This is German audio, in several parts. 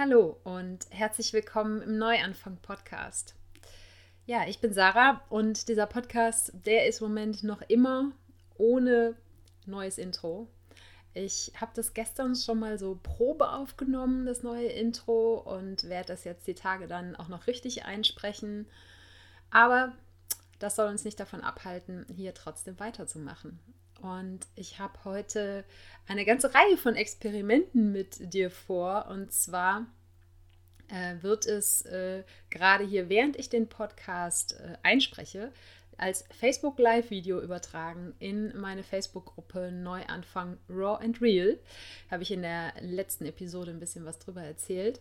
Hallo und herzlich willkommen im Neuanfang-Podcast. Ja, ich bin Sarah und dieser Podcast, der ist im Moment noch immer ohne neues Intro. Ich habe das gestern schon mal so Probe aufgenommen, das neue Intro, und werde das jetzt die Tage dann auch noch richtig einsprechen. Aber das soll uns nicht davon abhalten, hier trotzdem weiterzumachen. Und ich habe heute eine ganze Reihe von Experimenten mit dir vor. Und zwar äh, wird es äh, gerade hier, während ich den Podcast äh, einspreche, als Facebook Live-Video übertragen in meine Facebook-Gruppe Neuanfang Raw and Real. Habe ich in der letzten Episode ein bisschen was drüber erzählt.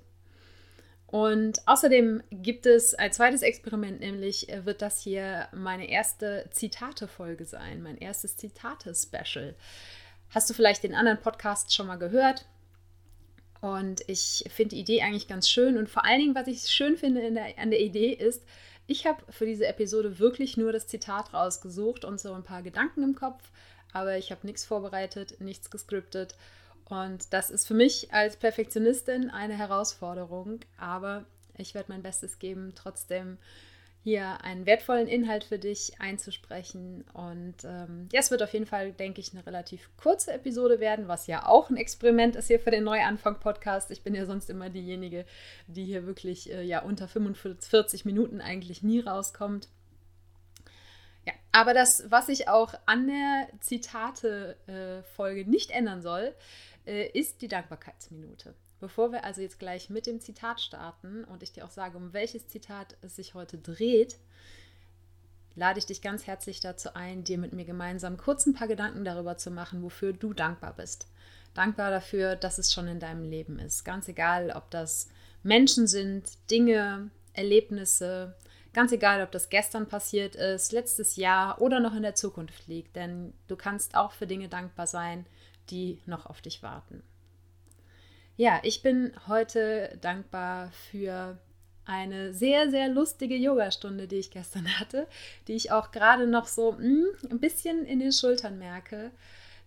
Und außerdem gibt es ein zweites Experiment, nämlich äh, wird das hier meine erste Zitate-Folge sein, mein erstes Zitate-Special. Hast du vielleicht den anderen Podcast schon mal gehört? Und ich finde die Idee eigentlich ganz schön. Und vor allen Dingen, was ich schön finde der, an der Idee ist, ich habe für diese Episode wirklich nur das Zitat rausgesucht und so ein paar Gedanken im Kopf. Aber ich habe nichts vorbereitet, nichts gescriptet. Und das ist für mich als Perfektionistin eine Herausforderung, aber ich werde mein Bestes geben, trotzdem hier einen wertvollen Inhalt für dich einzusprechen. Und ähm, ja, es wird auf jeden Fall, denke ich, eine relativ kurze Episode werden, was ja auch ein Experiment ist hier für den Neuanfang-Podcast. Ich bin ja sonst immer diejenige, die hier wirklich äh, ja unter 45 Minuten eigentlich nie rauskommt. Ja, aber das, was ich auch an der Zitate-Folge äh, nicht ändern soll, äh, ist die Dankbarkeitsminute. Bevor wir also jetzt gleich mit dem Zitat starten und ich dir auch sage, um welches Zitat es sich heute dreht, lade ich dich ganz herzlich dazu ein, dir mit mir gemeinsam kurz ein paar Gedanken darüber zu machen, wofür du dankbar bist. Dankbar dafür, dass es schon in deinem Leben ist. Ganz egal, ob das Menschen sind, Dinge, Erlebnisse, ganz egal, ob das gestern passiert ist, letztes Jahr oder noch in der Zukunft liegt. Denn du kannst auch für Dinge dankbar sein, die noch auf dich warten. Ja, ich bin heute dankbar für eine sehr, sehr lustige Yogastunde, die ich gestern hatte, die ich auch gerade noch so mh, hm, ein bisschen in den Schultern merke.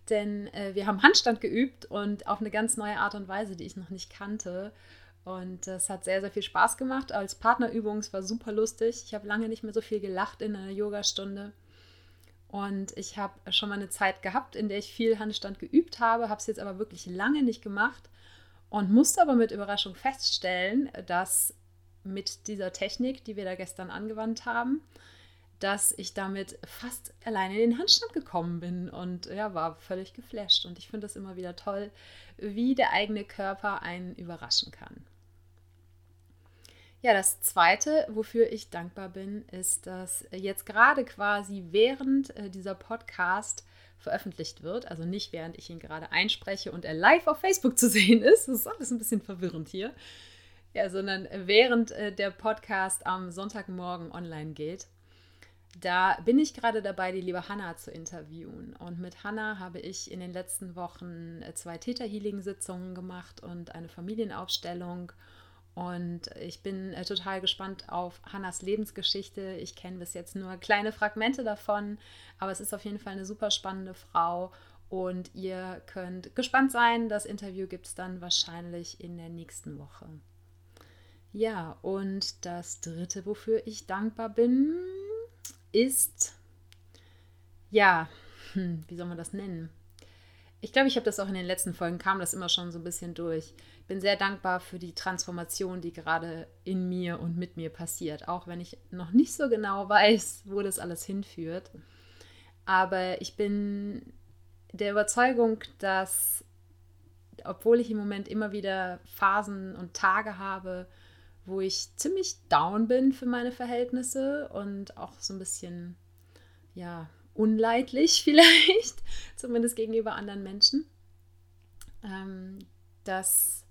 Denn äh, wir haben Handstand geübt und auf eine ganz neue Art und Weise, die ich noch nicht kannte. Und es hat sehr, sehr viel Spaß gemacht. Als Partnerübung, es war super lustig. Ich habe lange nicht mehr so viel gelacht in einer Yogastunde. Und ich habe schon mal eine Zeit gehabt, in der ich viel Handstand geübt habe, habe es jetzt aber wirklich lange nicht gemacht und musste aber mit Überraschung feststellen, dass mit dieser Technik, die wir da gestern angewandt haben, dass ich damit fast alleine in den Handstand gekommen bin und ja, war völlig geflasht. Und ich finde es immer wieder toll, wie der eigene Körper einen überraschen kann. Ja, das Zweite, wofür ich dankbar bin, ist, dass jetzt gerade quasi während äh, dieser Podcast veröffentlicht wird, also nicht während ich ihn gerade einspreche und er live auf Facebook zu sehen ist, das ist alles ein bisschen verwirrend hier, ja, sondern während äh, der Podcast am Sonntagmorgen online geht. Da bin ich gerade dabei, die liebe Hanna zu interviewen. Und mit Hanna habe ich in den letzten Wochen äh, zwei Täter-Healing-Sitzungen gemacht und eine Familienaufstellung. Und ich bin äh, total gespannt auf Hannas Lebensgeschichte. Ich kenne bis jetzt nur kleine Fragmente davon, aber es ist auf jeden Fall eine super spannende Frau. Und ihr könnt gespannt sein. Das Interview gibt es dann wahrscheinlich in der nächsten Woche. Ja, und das Dritte, wofür ich dankbar bin, ist, ja, wie soll man das nennen? Ich glaube, ich habe das auch in den letzten Folgen, kam das immer schon so ein bisschen durch bin sehr dankbar für die Transformation, die gerade in mir und mit mir passiert, auch wenn ich noch nicht so genau weiß, wo das alles hinführt. Aber ich bin der Überzeugung, dass, obwohl ich im Moment immer wieder Phasen und Tage habe, wo ich ziemlich down bin für meine Verhältnisse und auch so ein bisschen, ja, unleidlich vielleicht, zumindest gegenüber anderen Menschen, ähm, dass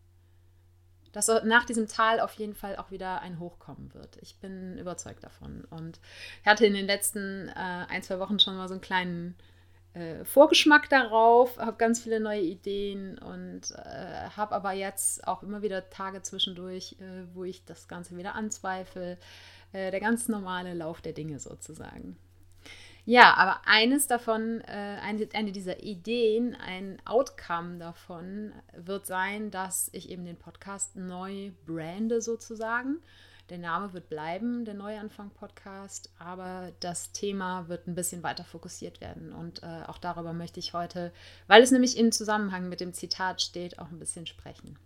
dass nach diesem Tal auf jeden Fall auch wieder ein Hoch kommen wird. Ich bin überzeugt davon. Und ich hatte in den letzten äh, ein, zwei Wochen schon mal so einen kleinen äh, Vorgeschmack darauf, habe ganz viele neue Ideen und äh, habe aber jetzt auch immer wieder Tage zwischendurch, äh, wo ich das Ganze wieder anzweifle. Äh, der ganz normale Lauf der Dinge sozusagen. Ja, aber eines davon, äh, eine, eine dieser Ideen, ein Outcome davon wird sein, dass ich eben den Podcast neu brande sozusagen. Der Name wird bleiben, der Neuanfang-Podcast, aber das Thema wird ein bisschen weiter fokussiert werden. Und äh, auch darüber möchte ich heute, weil es nämlich im Zusammenhang mit dem Zitat steht, auch ein bisschen sprechen.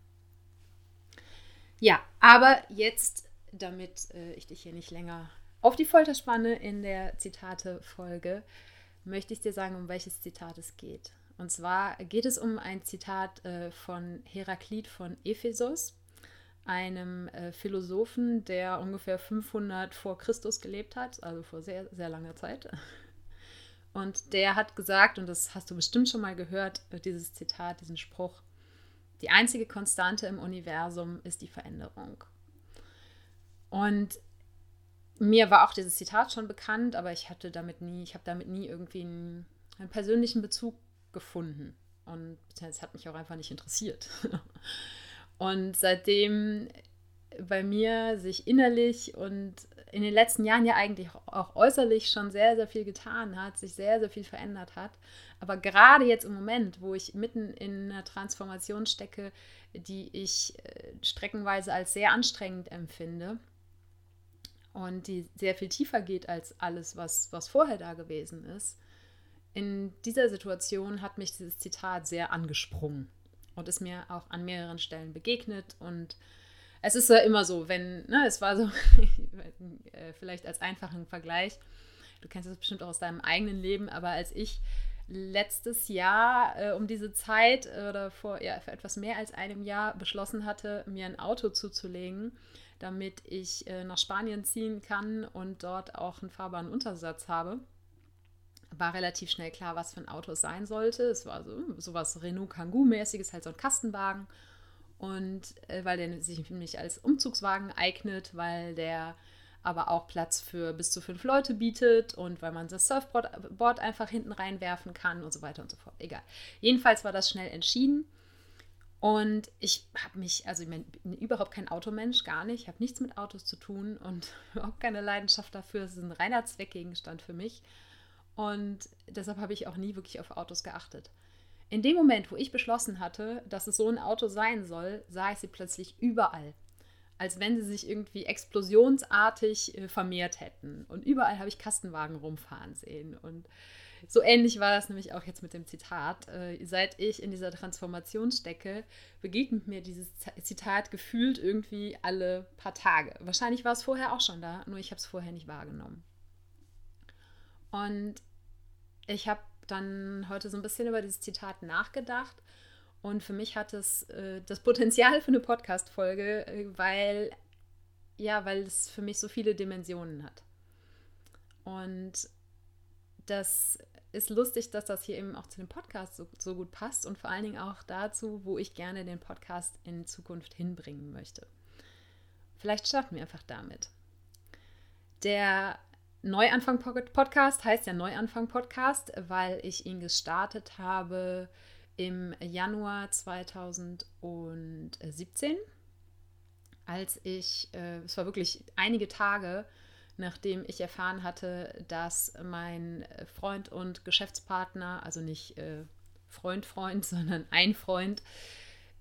Ja, aber jetzt, damit äh, ich dich hier nicht länger auf die Folter spanne in der Zitate-Folge, möchte ich dir sagen, um welches Zitat es geht. Und zwar geht es um ein Zitat äh, von Heraklit von Ephesus einem äh, Philosophen, der ungefähr 500 vor Christus gelebt hat, also vor sehr, sehr langer Zeit. Und der hat gesagt, und das hast du bestimmt schon mal gehört, äh, dieses Zitat, diesen Spruch, die einzige Konstante im Universum ist die Veränderung. Und mir war auch dieses Zitat schon bekannt, aber ich hatte damit nie, ich habe damit nie irgendwie einen, einen persönlichen Bezug gefunden. Und es hat mich auch einfach nicht interessiert. Und seitdem bei mir sich innerlich und in den letzten Jahren ja eigentlich auch äußerlich schon sehr, sehr viel getan hat, sich sehr, sehr viel verändert hat. Aber gerade jetzt im Moment, wo ich mitten in einer Transformation stecke, die ich äh, streckenweise als sehr anstrengend empfinde und die sehr viel tiefer geht als alles, was, was vorher da gewesen ist, in dieser Situation hat mich dieses Zitat sehr angesprungen und ist mir auch an mehreren Stellen begegnet. Und es ist ja immer so, wenn, ne, es war so, äh, vielleicht als einfachen Vergleich, du kennst das bestimmt auch aus deinem eigenen Leben, aber als ich letztes Jahr äh, um diese Zeit oder vor, ja, vor etwas mehr als einem Jahr beschlossen hatte, mir ein Auto zuzulegen, damit ich äh, nach Spanien ziehen kann und dort auch einen fahrbaren Untersatz habe war relativ schnell klar, was für ein Auto es sein sollte. Es war so sowas Renault Kangoo-mäßiges, halt so ein Kastenwagen. Und äh, weil der sich nämlich als Umzugswagen eignet, weil der aber auch Platz für bis zu fünf Leute bietet und weil man das Surfboard einfach hinten reinwerfen kann und so weiter und so fort. Egal. Jedenfalls war das schnell entschieden. Und ich habe mich, also ich bin überhaupt kein Automensch, gar nicht. Ich habe nichts mit Autos zu tun und auch keine Leidenschaft dafür. Es ist ein reiner Zweckgegenstand für mich. Und deshalb habe ich auch nie wirklich auf Autos geachtet. In dem Moment, wo ich beschlossen hatte, dass es so ein Auto sein soll, sah ich sie plötzlich überall. Als wenn sie sich irgendwie explosionsartig äh, vermehrt hätten. Und überall habe ich Kastenwagen rumfahren sehen. Und so ähnlich war das nämlich auch jetzt mit dem Zitat. Äh, seit ich in dieser Transformation stecke, begegnet mir dieses Zitat gefühlt irgendwie alle paar Tage. Wahrscheinlich war es vorher auch schon da, nur ich habe es vorher nicht wahrgenommen. Und ich habe dann heute so ein bisschen über dieses Zitat nachgedacht. Und für mich hat es äh, das Potenzial für eine Podcast-Folge, äh, weil, ja, weil es für mich so viele Dimensionen hat. Und das ist lustig, dass das hier eben auch zu dem Podcast so, so gut passt und vor allen Dingen auch dazu, wo ich gerne den Podcast in Zukunft hinbringen möchte. Vielleicht starten wir einfach damit. Der Neuanfang Podcast heißt ja Neuanfang Podcast, weil ich ihn gestartet habe im Januar 2017, als ich, äh, es war wirklich einige Tage, nachdem ich erfahren hatte, dass mein Freund und Geschäftspartner, also nicht äh, Freund, Freund, sondern ein Freund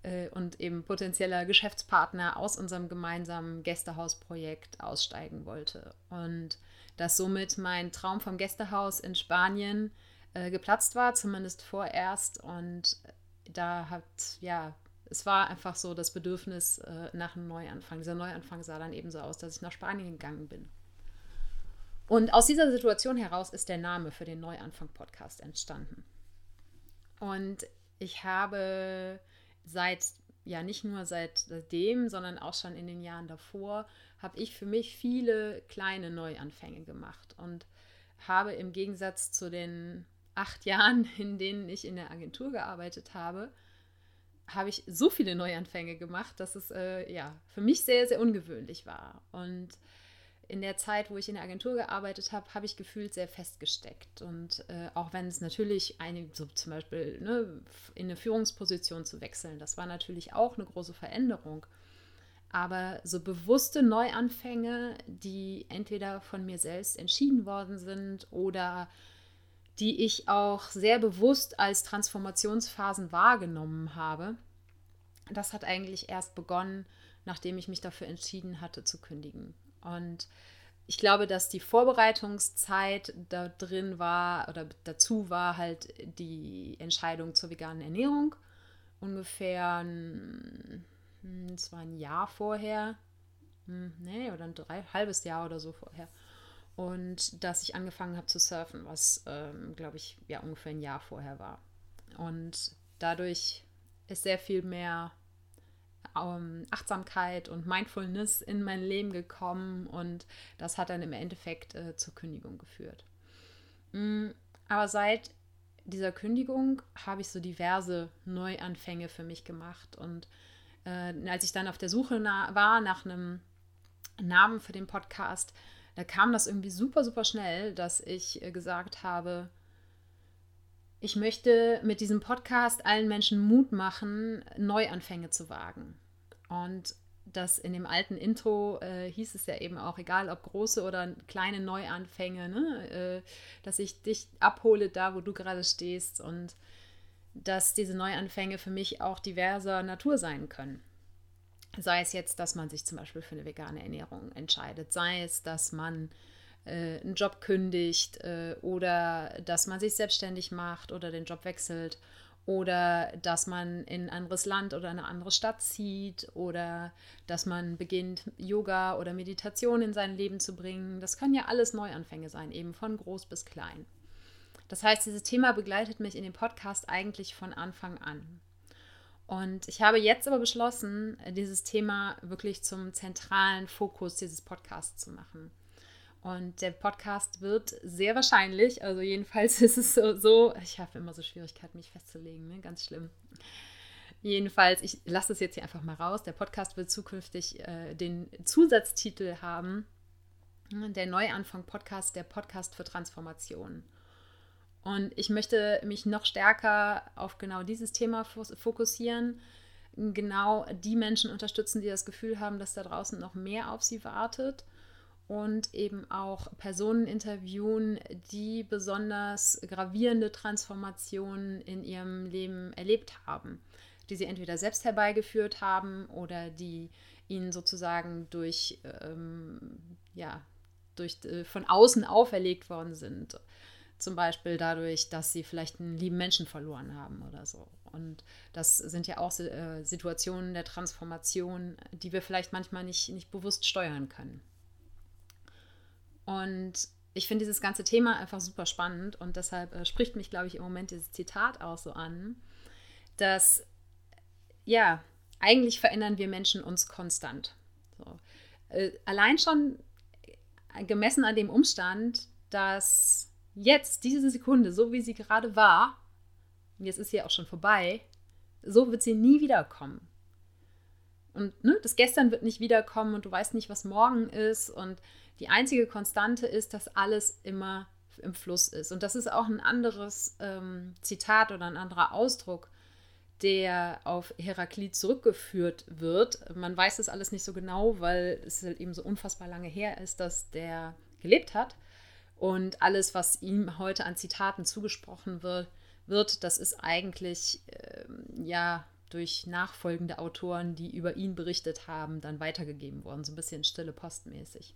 äh, und eben potenzieller Geschäftspartner aus unserem gemeinsamen Gästehausprojekt aussteigen wollte. Und dass somit mein Traum vom Gästehaus in Spanien äh, geplatzt war, zumindest vorerst. Und da hat, ja, es war einfach so das Bedürfnis äh, nach einem Neuanfang. Dieser Neuanfang sah dann eben so aus, dass ich nach Spanien gegangen bin. Und aus dieser Situation heraus ist der Name für den Neuanfang-Podcast entstanden. Und ich habe seit, ja nicht nur seitdem, sondern auch schon in den Jahren davor habe ich für mich viele kleine Neuanfänge gemacht und habe im Gegensatz zu den acht Jahren, in denen ich in der Agentur gearbeitet habe, habe ich so viele Neuanfänge gemacht, dass es äh, ja für mich sehr, sehr ungewöhnlich war. Und in der Zeit, wo ich in der Agentur gearbeitet habe, habe ich gefühlt sehr festgesteckt. Und äh, auch wenn es natürlich eine, so zum Beispiel ne, in eine Führungsposition zu wechseln, das war natürlich auch eine große Veränderung. aber so bewusste Neuanfänge, die entweder von mir selbst entschieden worden sind oder die ich auch sehr bewusst als Transformationsphasen wahrgenommen habe, das hat eigentlich erst begonnen, nachdem ich mich dafür entschieden hatte zu kündigen. Und ich glaube, dass die Vorbereitungszeit da drin war oder dazu war halt die Entscheidung zur veganen Ernährung. Ungefähr ein hm, es war ein Jahr vorher, hm, nee, oder ein drei, halbes Jahr oder so vorher. Und dass ich angefangen habe zu surfen, was, ähm, glaube ich, ja ungefähr ein Jahr vorher war. Und dadurch ist sehr viel mehr ähm, Achtsamkeit und Mindfulness in mein Leben gekommen und das hat dann im Endeffekt äh, zur Kündigung geführt. Mhm, aber seit dieser Kündigung habe ich so diverse Neuanfänge für mich gemacht und äh, als ich dann auf der Suche na war nach einem Namen für den Podcast, da kam das irgendwie super, super schnell, dass ich äh, gesagt habe, ich möchte mit diesem Podcast allen Menschen Mut machen, Neuanfänge zu wagen. Und das in dem alten Intro äh, hieß es ja eben auch, egal ob große oder kleine Neuanfänge, ne? äh, dass ich dich abhole da, wo du gerade stehst und dass diese Neuanfänge für mich auch diverser Natur sein können. Sei es jetzt, dass man sich zum Beispiel für eine vegane Ernährung entscheidet, sei es, dass man äh, einen Job kündigt äh, oder dass man sich selbstständig macht oder den Job wechselt oder dass man in ein anderes Land oder eine andere Stadt zieht oder dass man beginnt, Yoga oder Meditation in sein Leben zu bringen. Das können ja alles Neuanfänge sein, eben von groß bis klein. Das heißt, dieses Thema begleitet mich in dem Podcast eigentlich von Anfang an. Und ich habe jetzt aber beschlossen, dieses Thema wirklich zum zentralen Fokus dieses Podcasts zu machen. Und der Podcast wird sehr wahrscheinlich, also jedenfalls ist es so, so ich habe immer so Schwierigkeiten, mich festzulegen, ne? ganz schlimm. Jedenfalls, ich lasse es jetzt hier einfach mal raus. Der Podcast wird zukünftig äh, den Zusatztitel haben, der Neuanfang-Podcast, der Podcast für Transformation. Und ich möchte mich noch stärker auf genau dieses Thema fokussieren, genau die Menschen unterstützen, die das Gefühl haben, dass da draußen noch mehr auf sie wartet. Und eben auch Personen interviewen, die besonders gravierende Transformationen in ihrem Leben erlebt haben, die sie entweder selbst herbeigeführt haben oder die ihnen sozusagen durch, ähm, ja, durch, äh, von außen auferlegt worden sind. Zum Beispiel dadurch, dass sie vielleicht einen lieben Menschen verloren haben oder so. Und das sind ja auch äh, Situationen der Transformation, die wir vielleicht manchmal nicht, nicht bewusst steuern können. Und ich finde dieses ganze Thema einfach super spannend und deshalb äh, spricht mich, glaube ich, im Moment dieses Zitat auch so an, dass ja, eigentlich verändern wir Menschen uns konstant. So. Äh, allein schon gemessen an dem Umstand, dass jetzt, diese Sekunde, so wie sie gerade war, jetzt ist sie auch schon vorbei, so wird sie nie wiederkommen. Und ne, das Gestern wird nicht wiederkommen und du weißt nicht, was morgen ist. Und die einzige Konstante ist, dass alles immer im Fluss ist. Und das ist auch ein anderes ähm, Zitat oder ein anderer Ausdruck, der auf Heraklit zurückgeführt wird. Man weiß das alles nicht so genau, weil es halt eben so unfassbar lange her ist, dass der gelebt hat. Und alles, was ihm heute an Zitaten zugesprochen wird, wird das ist eigentlich äh, ja durch nachfolgende Autoren, die über ihn berichtet haben, dann weitergegeben worden, so ein bisschen stille postmäßig.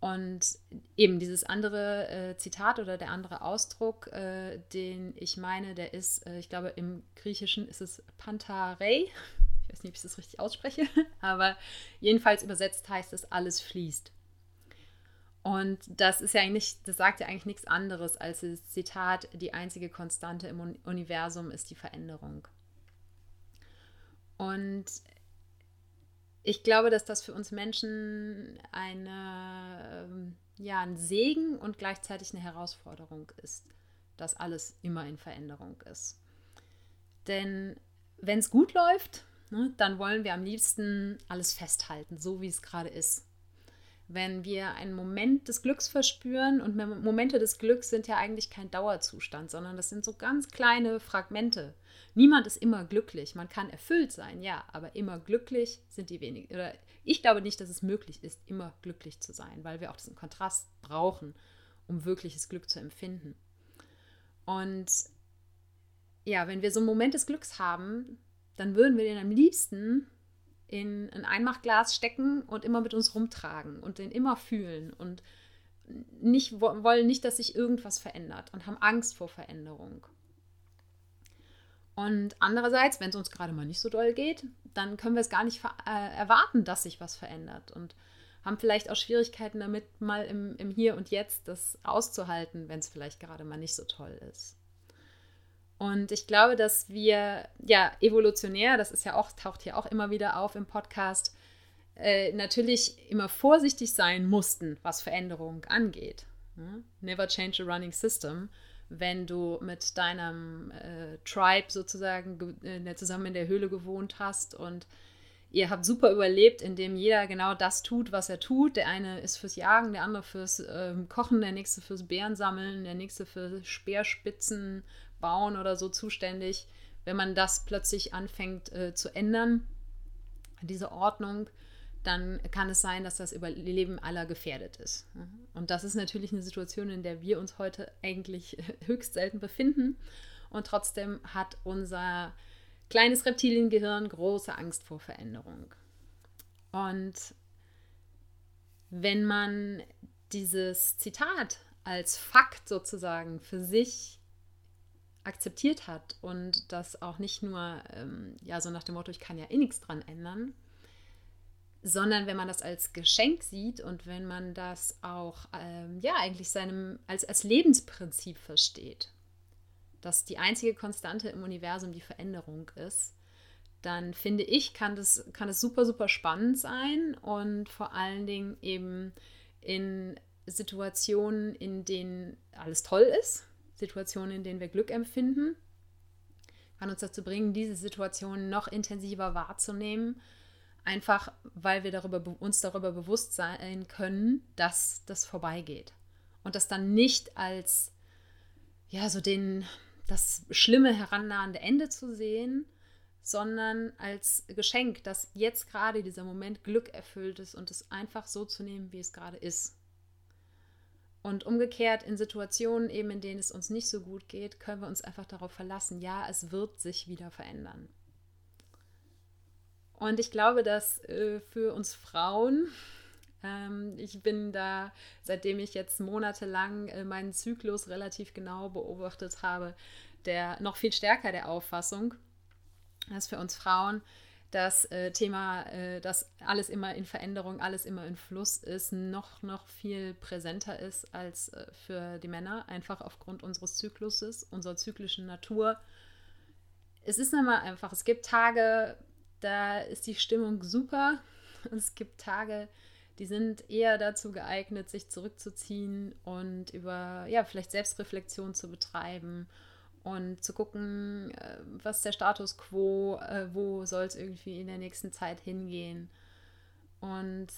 Und eben dieses andere äh, Zitat oder der andere Ausdruck, äh, den ich meine, der ist, äh, ich glaube, im Griechischen ist es Pantarei. Ich weiß nicht, ob ich das richtig ausspreche, aber jedenfalls übersetzt heißt es, alles fließt. Und das ist ja eigentlich, das sagt ja eigentlich nichts anderes als das Zitat, die einzige Konstante im Universum ist die Veränderung. Und ich glaube, dass das für uns Menschen eine, ähm, ja, ein Segen und gleichzeitig eine Herausforderung ist, dass alles immer in Veränderung ist. Denn wenn es gut läuft, ne, dann wollen wir am liebsten alles festhalten, so wie es gerade ist wenn wir einen Moment des Glücks verspüren und Momente des Glücks sind ja eigentlich kein Dauerzustand, sondern das sind so ganz kleine Fragmente. Niemand ist immer glücklich. Man kann erfüllt sein, ja, aber immer glücklich sind die wenigen. Oder ich glaube nicht, dass es möglich ist, immer glücklich zu sein, weil wir auch diesen Kontrast brauchen, um wirkliches Glück zu empfinden. Und ja, wenn wir so einen Moment des Glücks haben, dann würden wir den am liebsten in ein Einmachglas stecken und immer mit uns rumtragen und den immer fühlen und nicht wollen nicht, dass sich irgendwas verändert und haben Angst vor Veränderung. Und andererseits, wenn es uns gerade mal nicht so doll geht, dann können wir es gar nicht äh, erwarten, dass sich was verändert und haben vielleicht auch Schwierigkeiten damit, mal im, im Hier und Jetzt das auszuhalten, wenn es vielleicht gerade mal nicht so toll ist. Und ich glaube, dass wir ja evolutionär, das ist ja auch, taucht hier auch immer wieder auf im Podcast, äh, natürlich immer vorsichtig sein mussten, was Veränderung angeht. Ne? Never change a running system. Wenn du mit deinem äh, Tribe sozusagen äh, zusammen in der Höhle gewohnt hast und ihr habt super überlebt, indem jeder genau das tut, was er tut. Der eine ist fürs Jagen, der andere fürs ähm, Kochen, der nächste fürs Bärensammeln, der nächste für Speerspitzen bauen oder so zuständig. Wenn man das plötzlich anfängt äh, zu ändern, diese Ordnung, dann kann es sein, dass das Überleben aller gefährdet ist. Und das ist natürlich eine Situation, in der wir uns heute eigentlich höchst selten befinden. Und trotzdem hat unser kleines Reptiliengehirn große Angst vor Veränderung. Und wenn man dieses Zitat als Fakt sozusagen für sich akzeptiert hat und das auch nicht nur ähm, ja so nach dem Motto, ich kann ja eh nichts dran ändern, sondern wenn man das als Geschenk sieht und wenn man das auch ähm, ja eigentlich seinem als, als Lebensprinzip versteht, dass die einzige Konstante im Universum die Veränderung ist, dann finde ich, kann das, kann das super, super spannend sein und vor allen Dingen eben in Situationen, in denen alles toll ist, Situationen, in denen wir Glück empfinden, kann uns dazu bringen, diese Situationen noch intensiver wahrzunehmen, einfach weil wir darüber, uns darüber bewusst sein können, dass das vorbeigeht. Und das dann nicht als ja, so den, das schlimme herannahende Ende zu sehen, sondern als Geschenk, dass jetzt gerade dieser Moment Glück erfüllt ist und es einfach so zu nehmen, wie es gerade ist. Und umgekehrt in Situationen eben, in denen es uns nicht so gut geht, können wir uns einfach darauf verlassen, ja, es wird sich wieder verändern. Und ich glaube, dass äh, für uns Frauen, ähm, ich bin da, seitdem ich jetzt monatelang äh, meinen Zyklus relativ genau beobachtet habe, der noch viel stärker der Auffassung, dass für uns Frauen das äh, Thema, äh, dass alles immer in Veränderung, alles immer in Fluss ist, noch, noch viel präsenter ist als äh, für die Männer, einfach aufgrund unseres Zykluses, unserer zyklischen Natur. Es ist immer einfach, es gibt Tage, da ist die Stimmung super es gibt Tage, die sind eher dazu geeignet, sich zurückzuziehen und über, ja, vielleicht Selbstreflexion zu betreiben und zu gucken, äh, was der Status quo, äh, wo soll es irgendwie in der nächsten Zeit hingehen. Und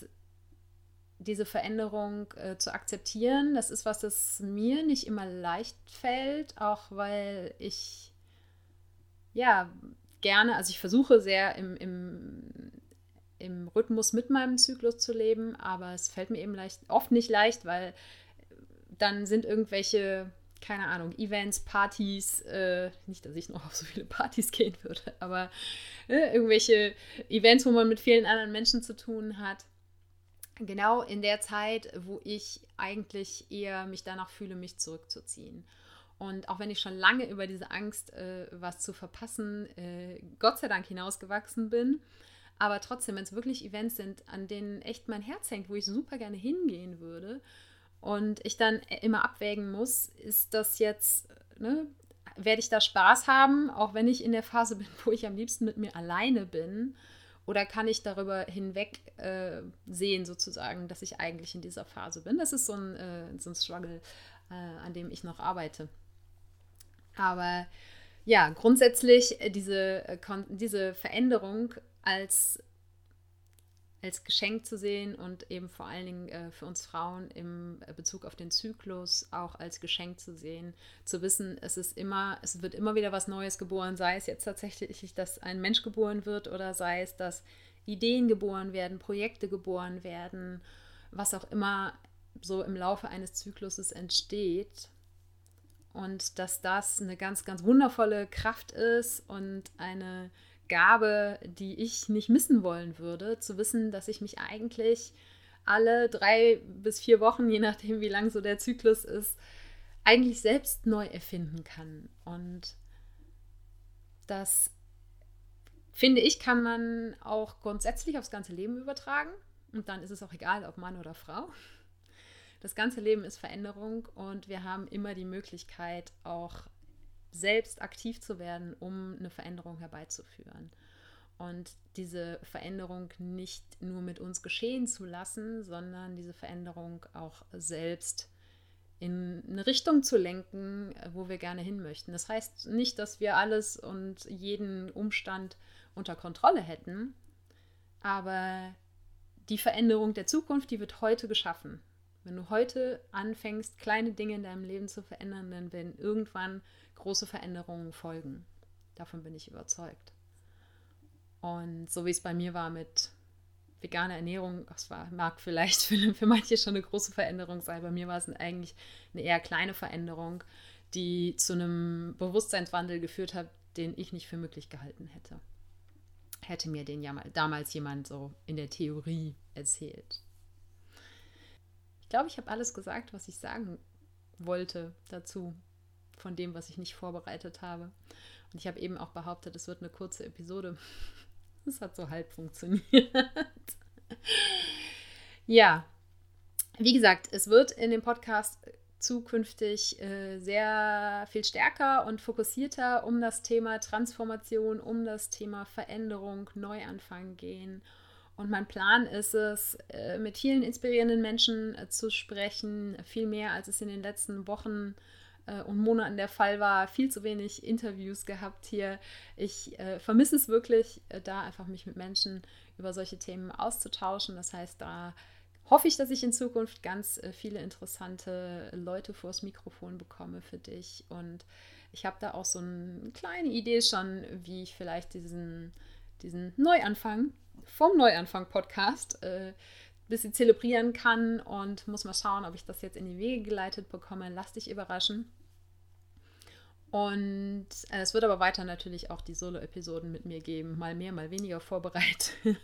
diese Veränderung äh, zu akzeptieren, das ist was, das mir nicht immer leicht fällt, auch weil ich ja gerne, also ich versuche sehr im, im, im Rhythmus mit meinem Zyklus zu leben, aber es fällt mir eben leicht, oft nicht leicht, weil dann sind irgendwelche keine Ahnung, Events, Partys, äh, nicht, dass ich noch auf so viele Partys gehen würde, aber äh, irgendwelche Events, wo man mit vielen anderen Menschen zu tun hat. Genau in der Zeit, wo ich eigentlich eher mich danach fühle, mich zurückzuziehen. Und auch wenn ich schon lange über diese Angst, äh, was zu verpassen, äh, Gott sei Dank hinausgewachsen bin, aber trotzdem, wenn es wirklich Events sind, an denen echt mein Herz hängt, wo ich super gerne hingehen würde, und ich dann immer abwägen muss, ist das jetzt, ne, werde ich da Spaß haben, auch wenn ich in der Phase bin, wo ich am liebsten mit mir alleine bin? Oder kann ich darüber hinweg äh, sehen, sozusagen, dass ich eigentlich in dieser Phase bin? Das ist so ein, äh, so ein Struggle, äh, an dem ich noch arbeite. Aber ja, grundsätzlich äh, diese, äh, diese Veränderung als als Geschenk zu sehen und eben vor allen Dingen äh, für uns Frauen im Bezug auf den Zyklus auch als Geschenk zu sehen, zu wissen, es ist immer, es wird immer wieder was Neues geboren, sei es jetzt tatsächlich, dass ein Mensch geboren wird oder sei es, dass Ideen geboren werden, Projekte geboren werden, was auch immer so im Laufe eines Zykluses entsteht. Und dass das eine ganz, ganz wundervolle Kraft ist und eine Gabe, die ich nicht missen wollen würde, zu wissen, dass ich mich eigentlich alle drei bis vier Wochen, je nachdem, wie lang so der Zyklus ist, eigentlich selbst neu erfinden kann. Und das finde ich, kann man auch grundsätzlich aufs ganze Leben übertragen. Und dann ist es auch egal, ob Mann oder Frau. Das ganze Leben ist Veränderung und wir haben immer die Möglichkeit, auch selbst aktiv zu werden, um eine Veränderung herbeizuführen. Und diese Veränderung nicht nur mit uns geschehen zu lassen, sondern diese Veränderung auch selbst in eine Richtung zu lenken, wo wir gerne hin möchten. Das heißt nicht, dass wir alles und jeden Umstand unter Kontrolle hätten, aber die Veränderung der Zukunft, die wird heute geschaffen. Wenn du heute anfängst, kleine Dinge in deinem Leben zu verändern, dann werden irgendwann große Veränderungen folgen. Davon bin ich überzeugt. Und so wie es bei mir war mit veganer Ernährung, das war, mag vielleicht für, für manche schon eine große Veränderung sein. Bei mir war es eigentlich eine eher kleine Veränderung, die zu einem Bewusstseinswandel geführt hat, den ich nicht für möglich gehalten hätte. Hätte mir den ja mal damals jemand so in der Theorie erzählt. Ich glaube, ich habe alles gesagt, was ich sagen wollte dazu von dem, was ich nicht vorbereitet habe. Und ich habe eben auch behauptet, es wird eine kurze Episode. Das hat so halb funktioniert. ja, wie gesagt, es wird in dem Podcast zukünftig äh, sehr viel stärker und fokussierter um das Thema Transformation, um das Thema Veränderung, Neuanfang gehen. Und mein Plan ist es, äh, mit vielen inspirierenden Menschen äh, zu sprechen, viel mehr als es in den letzten Wochen äh, äh, und Monaten der Fall war, viel zu wenig Interviews gehabt hier. Ich äh, vermisse es wirklich, äh, da einfach mich mit Menschen über solche Themen auszutauschen. Das heißt, da hoffe ich, dass ich in Zukunft ganz äh, viele interessante Leute vors Mikrofon bekomme für dich. Und ich habe da auch so eine kleine Idee schon, wie ich vielleicht diesen, diesen Neuanfang vom Neuanfang-Podcast äh, bisschen zelebrieren kann und muss mal schauen, ob ich das jetzt in die Wege geleitet bekomme. Lass dich überraschen. Und äh, es wird aber weiter natürlich auch die Solo-Episoden mit mir geben, mal mehr, mal weniger vorbereitet.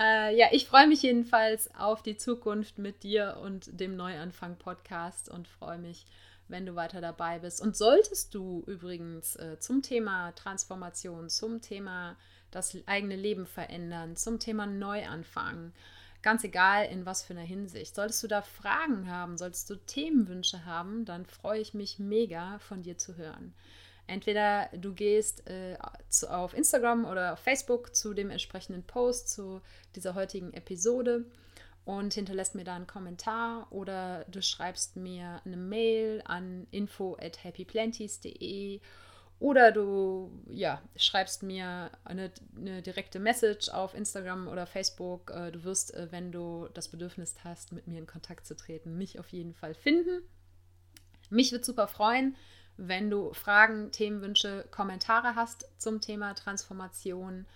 äh, ja, ich freue mich jedenfalls auf die Zukunft mit dir und dem Neuanfang-Podcast und freue mich, wenn du weiter dabei bist. Und solltest du übrigens äh, zum Thema Transformation, zum Thema das eigene Leben verändern, zum Thema Neuanfang. Ganz egal in was für einer Hinsicht. Solltest du da Fragen haben, solltest du Themenwünsche haben, dann freue ich mich mega von dir zu hören. Entweder du gehst äh, zu, auf Instagram oder auf Facebook zu dem entsprechenden Post zu dieser heutigen Episode und hinterlässt mir da einen Kommentar oder du schreibst mir eine Mail an info at happyplanties.de oder du ja, schreibst mir eine, eine, direkte Message auf Instagram oder Facebook. Äh, du wirst, äh, wenn du das Bedürfnis hast, mit mir in Kontakt zu treten, mich auf jeden Fall finden. Mich würde super freuen, wenn du Fragen, Themenwünsche, Kommentare hast zum Thema Transformation.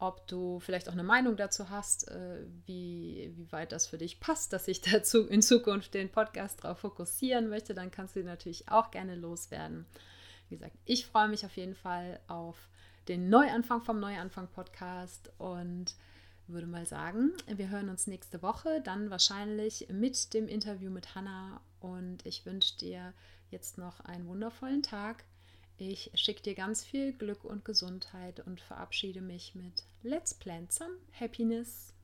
Ob du vielleicht auch eine Meinung dazu hast, äh, wie, wie weit das für dich passt, dass ich dazu in Zukunft den Podcast darauf fokussieren möchte, dann kannst du natürlich auch gerne loswerden. Wie gesagt, ich freue mich auf jeden Fall auf den Neuanfang vom Neuanfang-Podcast und würde mal sagen, wir hören uns nächste Woche, dann wahrscheinlich mit dem Interview mit Hannah und ich wünsche dir jetzt noch einen wundervollen Tag. Ich schicke dir ganz viel Glück und Gesundheit und verabschiede mich mit Let's Plant some Happiness.